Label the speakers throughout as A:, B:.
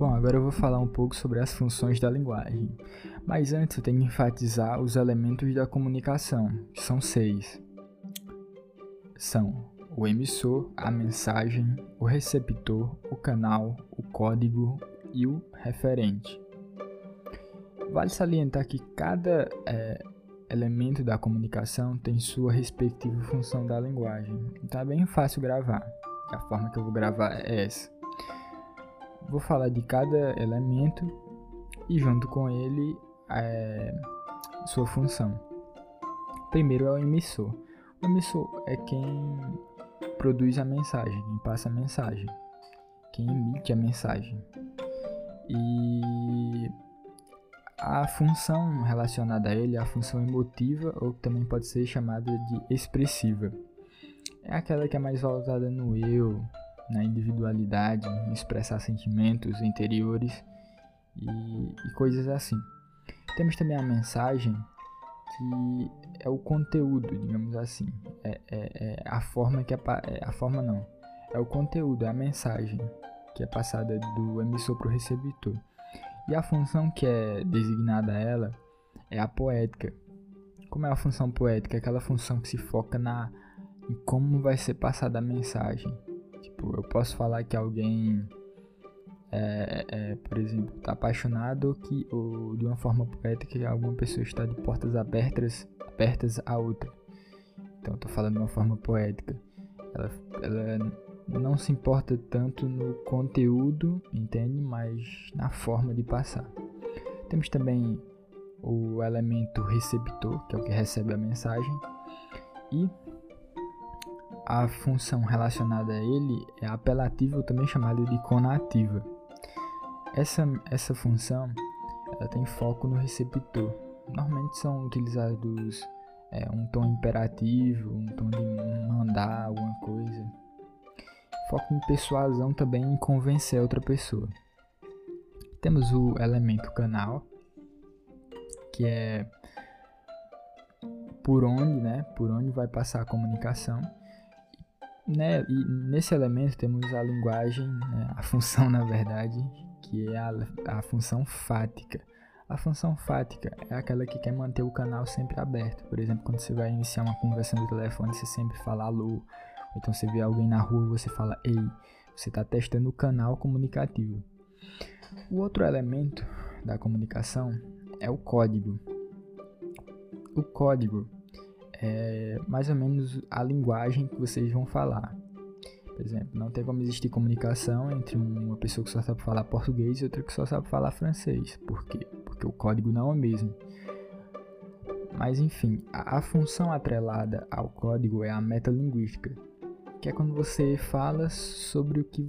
A: Bom, agora eu vou falar um pouco sobre as funções da linguagem. Mas antes eu tenho que enfatizar os elementos da comunicação, que são seis. São o emissor, a mensagem, o receptor, o canal, o código e o referente. Vale salientar que cada é, elemento da comunicação tem sua respectiva função da linguagem. Então é bem fácil gravar. A forma que eu vou gravar é essa. Vou falar de cada elemento e junto com ele é, sua função. Primeiro é o emissor. O emissor é quem produz a mensagem, quem passa a mensagem, quem emite a mensagem. E a função relacionada a ele é a função emotiva, ou também pode ser chamada de expressiva. É aquela que é mais voltada no eu, na individualidade, em expressar sentimentos interiores e, e coisas assim. Temos também a mensagem, que é o conteúdo, digamos assim. É, é, é a forma que é, é, a forma não. É o conteúdo, é a mensagem que é passada do emissor para o receptor. E a função que é designada a ela é a poética. Como é a função poética? Aquela função que se foca na em como vai ser passada a mensagem. Tipo, eu posso falar que alguém, é, é, por exemplo, está apaixonado que ou de uma forma poética que alguma pessoa está de portas abertas, abertas a outra. Então, estou falando de uma forma poética. Ela, ela não se importa tanto no conteúdo, entende? Mas na forma de passar. Temos também o elemento receptor, que é o que recebe a mensagem, e a função relacionada a ele é apelativa ou também chamada de conativa. Essa, essa função ela tem foco no receptor. Normalmente são utilizados é, um tom imperativo, um tom de mandar alguma coisa. Foco em persuasão também em convencer outra pessoa. Temos o elemento canal, que é por onde, né? Por onde vai passar a comunicação né, e nesse elemento temos a linguagem, né, a função na verdade, que é a, a função fática. A função fática é aquela que quer manter o canal sempre aberto. Por exemplo, quando você vai iniciar uma conversa no telefone, você sempre fala alô. Então você vê alguém na rua, você fala ei. Você está testando o canal comunicativo. O outro elemento da comunicação é o código. O código é mais ou menos a linguagem que vocês vão falar. Por exemplo, não tem como existir comunicação entre uma pessoa que só sabe falar português e outra que só sabe falar francês. Por quê? Porque o código não é o mesmo. Mas enfim, a, a função atrelada ao código é a metalinguística, que é quando você fala sobre o que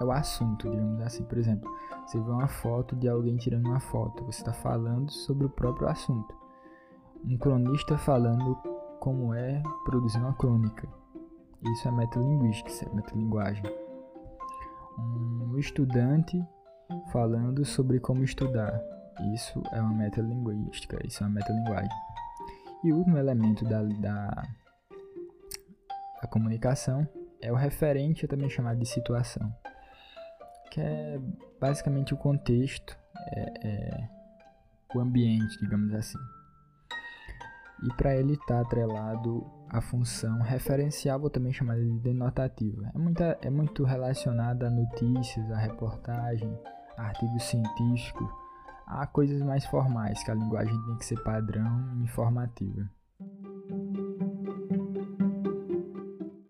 A: é o assunto, digamos assim. Por exemplo, você vê uma foto de alguém tirando uma foto, você está falando sobre o próprio assunto um cronista falando como é produzir uma crônica. Isso é metalinguística, isso é metalinguagem. Um estudante falando sobre como estudar. Isso é uma metalinguística, isso é uma metalinguagem. E o último elemento da, da, da comunicação é o referente, também chamado de situação, que é basicamente o contexto, é, é o ambiente, digamos assim e para ele estar tá atrelado a função referencial, também chamada de denotativa. É, muita, é muito relacionada a notícias, a reportagem, a artigos científicos, a coisas mais formais, que a linguagem tem que ser padrão e informativa.